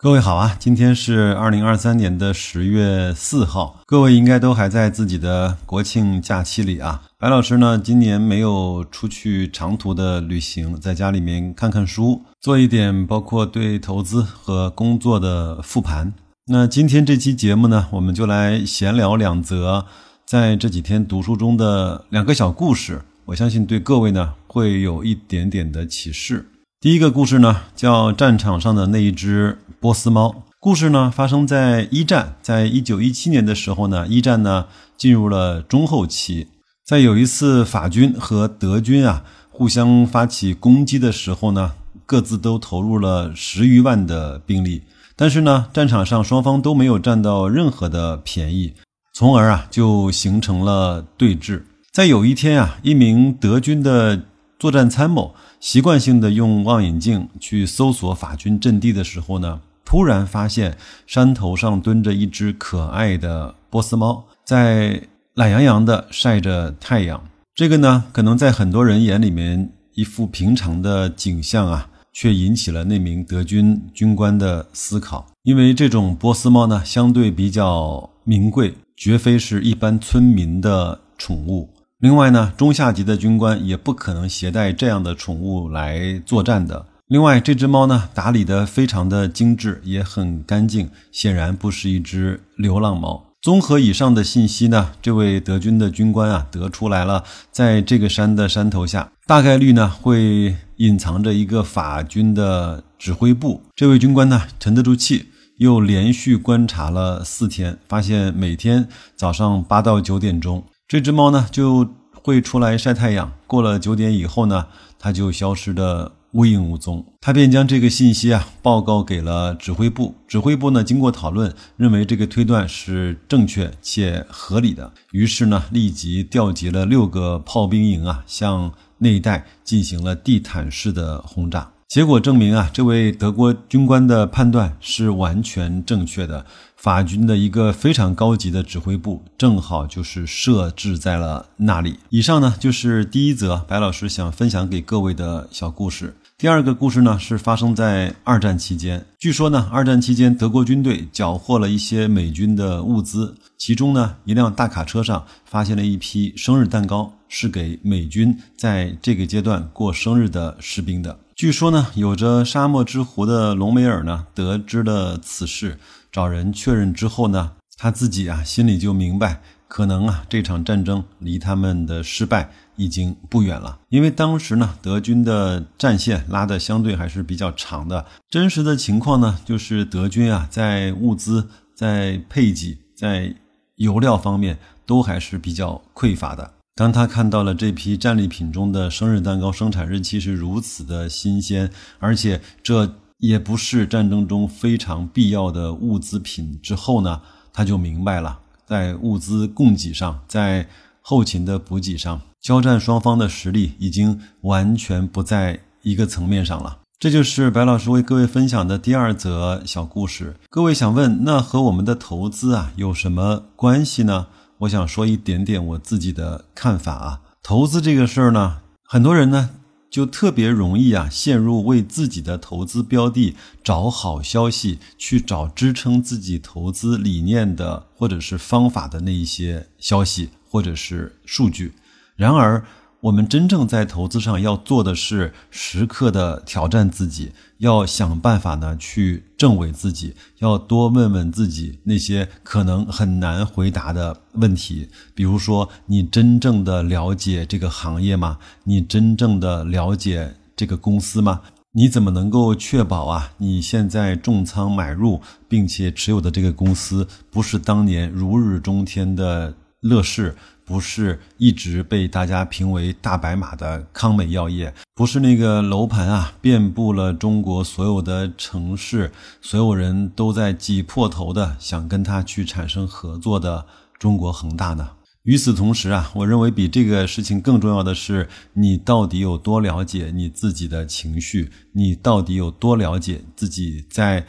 各位好啊，今天是二零二三年的十月四号，各位应该都还在自己的国庆假期里啊。白老师呢，今年没有出去长途的旅行，在家里面看看书，做一点包括对投资和工作的复盘。那今天这期节目呢，我们就来闲聊两则在这几天读书中的两个小故事，我相信对各位呢会有一点点的启示。第一个故事呢，叫战场上的那一只波斯猫。故事呢发生在一战，在一九一七年的时候呢，一战呢进入了中后期。在有一次法军和德军啊互相发起攻击的时候呢，各自都投入了十余万的兵力，但是呢，战场上双方都没有占到任何的便宜，从而啊就形成了对峙。在有一天啊，一名德军的作战参谋。习惯性的用望远镜去搜索法军阵地的时候呢，突然发现山头上蹲着一只可爱的波斯猫，在懒洋洋的晒着太阳。这个呢，可能在很多人眼里面一副平常的景象啊，却引起了那名德军军官的思考。因为这种波斯猫呢，相对比较名贵，绝非是一般村民的宠物。另外呢，中下级的军官也不可能携带这样的宠物来作战的。另外，这只猫呢，打理得非常的精致，也很干净，显然不是一只流浪猫。综合以上的信息呢，这位德军的军官啊，得出来了，在这个山的山头下，大概率呢会隐藏着一个法军的指挥部。这位军官呢，沉得住气，又连续观察了四天，发现每天早上八到九点钟。这只猫呢就会出来晒太阳，过了九点以后呢，它就消失的无影无踪。他便将这个信息啊报告给了指挥部，指挥部呢经过讨论，认为这个推断是正确且合理的，于是呢立即调集了六个炮兵营啊，向那一带进行了地毯式的轰炸。结果证明啊，这位德国军官的判断是完全正确的。法军的一个非常高级的指挥部，正好就是设置在了那里。以上呢，就是第一则白老师想分享给各位的小故事。第二个故事呢，是发生在二战期间。据说呢，二战期间德国军队缴获了一些美军的物资，其中呢，一辆大卡车上发现了一批生日蛋糕，是给美军在这个阶段过生日的士兵的。据说呢，有着沙漠之狐的隆美尔呢，得知了此事。找人确认之后呢，他自己啊心里就明白，可能啊这场战争离他们的失败已经不远了。因为当时呢德军的战线拉的相对还是比较长的，真实的情况呢就是德军啊在物资、在配给、在油料方面都还是比较匮乏的。当他看到了这批战利品中的生日蛋糕生产日期是如此的新鲜，而且这。也不是战争中非常必要的物资品之后呢，他就明白了，在物资供给上，在后勤的补给上，交战双方的实力已经完全不在一个层面上了。这就是白老师为各位分享的第二则小故事。各位想问，那和我们的投资啊有什么关系呢？我想说一点点我自己的看法啊。投资这个事儿呢，很多人呢。就特别容易啊，陷入为自己的投资标的找好消息，去找支撑自己投资理念的或者是方法的那一些消息或者是数据。然而，我们真正在投资上要做的是时刻的挑战自己，要想办法呢去证伪自己，要多问问自己那些可能很难回答的问题。比如说，你真正的了解这个行业吗？你真正的了解这个公司吗？你怎么能够确保啊？你现在重仓买入并且持有的这个公司，不是当年如日中天的乐视？不是一直被大家评为大白马的康美药业，不是那个楼盘啊遍布了中国所有的城市，所有人都在挤破头的想跟他去产生合作的中国恒大呢？与此同时啊，我认为比这个事情更重要的是，你到底有多了解你自己的情绪？你到底有多了解自己在？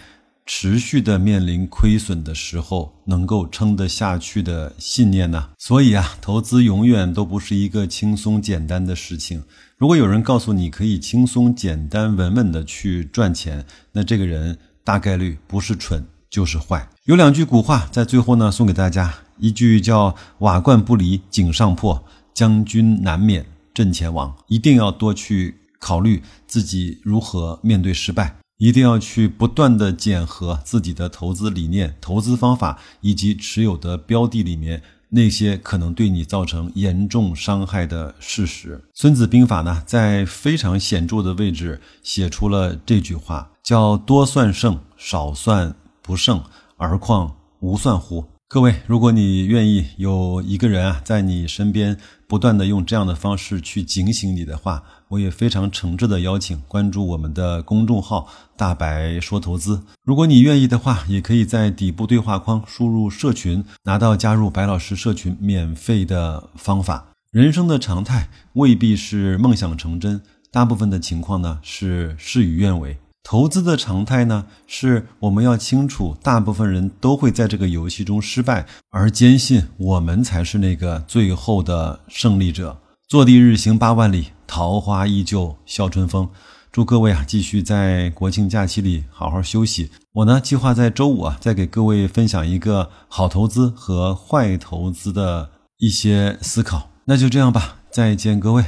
持续的面临亏损的时候，能够撑得下去的信念呢？所以啊，投资永远都不是一个轻松简单的事情。如果有人告诉你可以轻松简单稳稳的去赚钱，那这个人。大概率不是蠢就是坏。有两句古话在最后呢送给大家，一句叫“瓦罐不离井上破，将军难免阵前亡”，一定要多去考虑自己如何面对失败。一定要去不断的检核自己的投资理念、投资方法以及持有的标的里面那些可能对你造成严重伤害的事实。孙子兵法呢，在非常显著的位置写出了这句话，叫“多算胜，少算不胜，而况无算乎？”各位，如果你愿意有一个人啊，在你身边不断的用这样的方式去警醒你的话，我也非常诚挚的邀请关注我们的公众号“大白说投资”。如果你愿意的话，也可以在底部对话框输入“社群”，拿到加入白老师社群免费的方法。人生的常态未必是梦想成真，大部分的情况呢是事与愿违。投资的常态呢，是我们要清楚，大部分人都会在这个游戏中失败，而坚信我们才是那个最后的胜利者。坐地日行八万里，桃花依旧笑春风。祝各位啊，继续在国庆假期里好好休息。我呢，计划在周五啊，再给各位分享一个好投资和坏投资的一些思考。那就这样吧，再见，各位。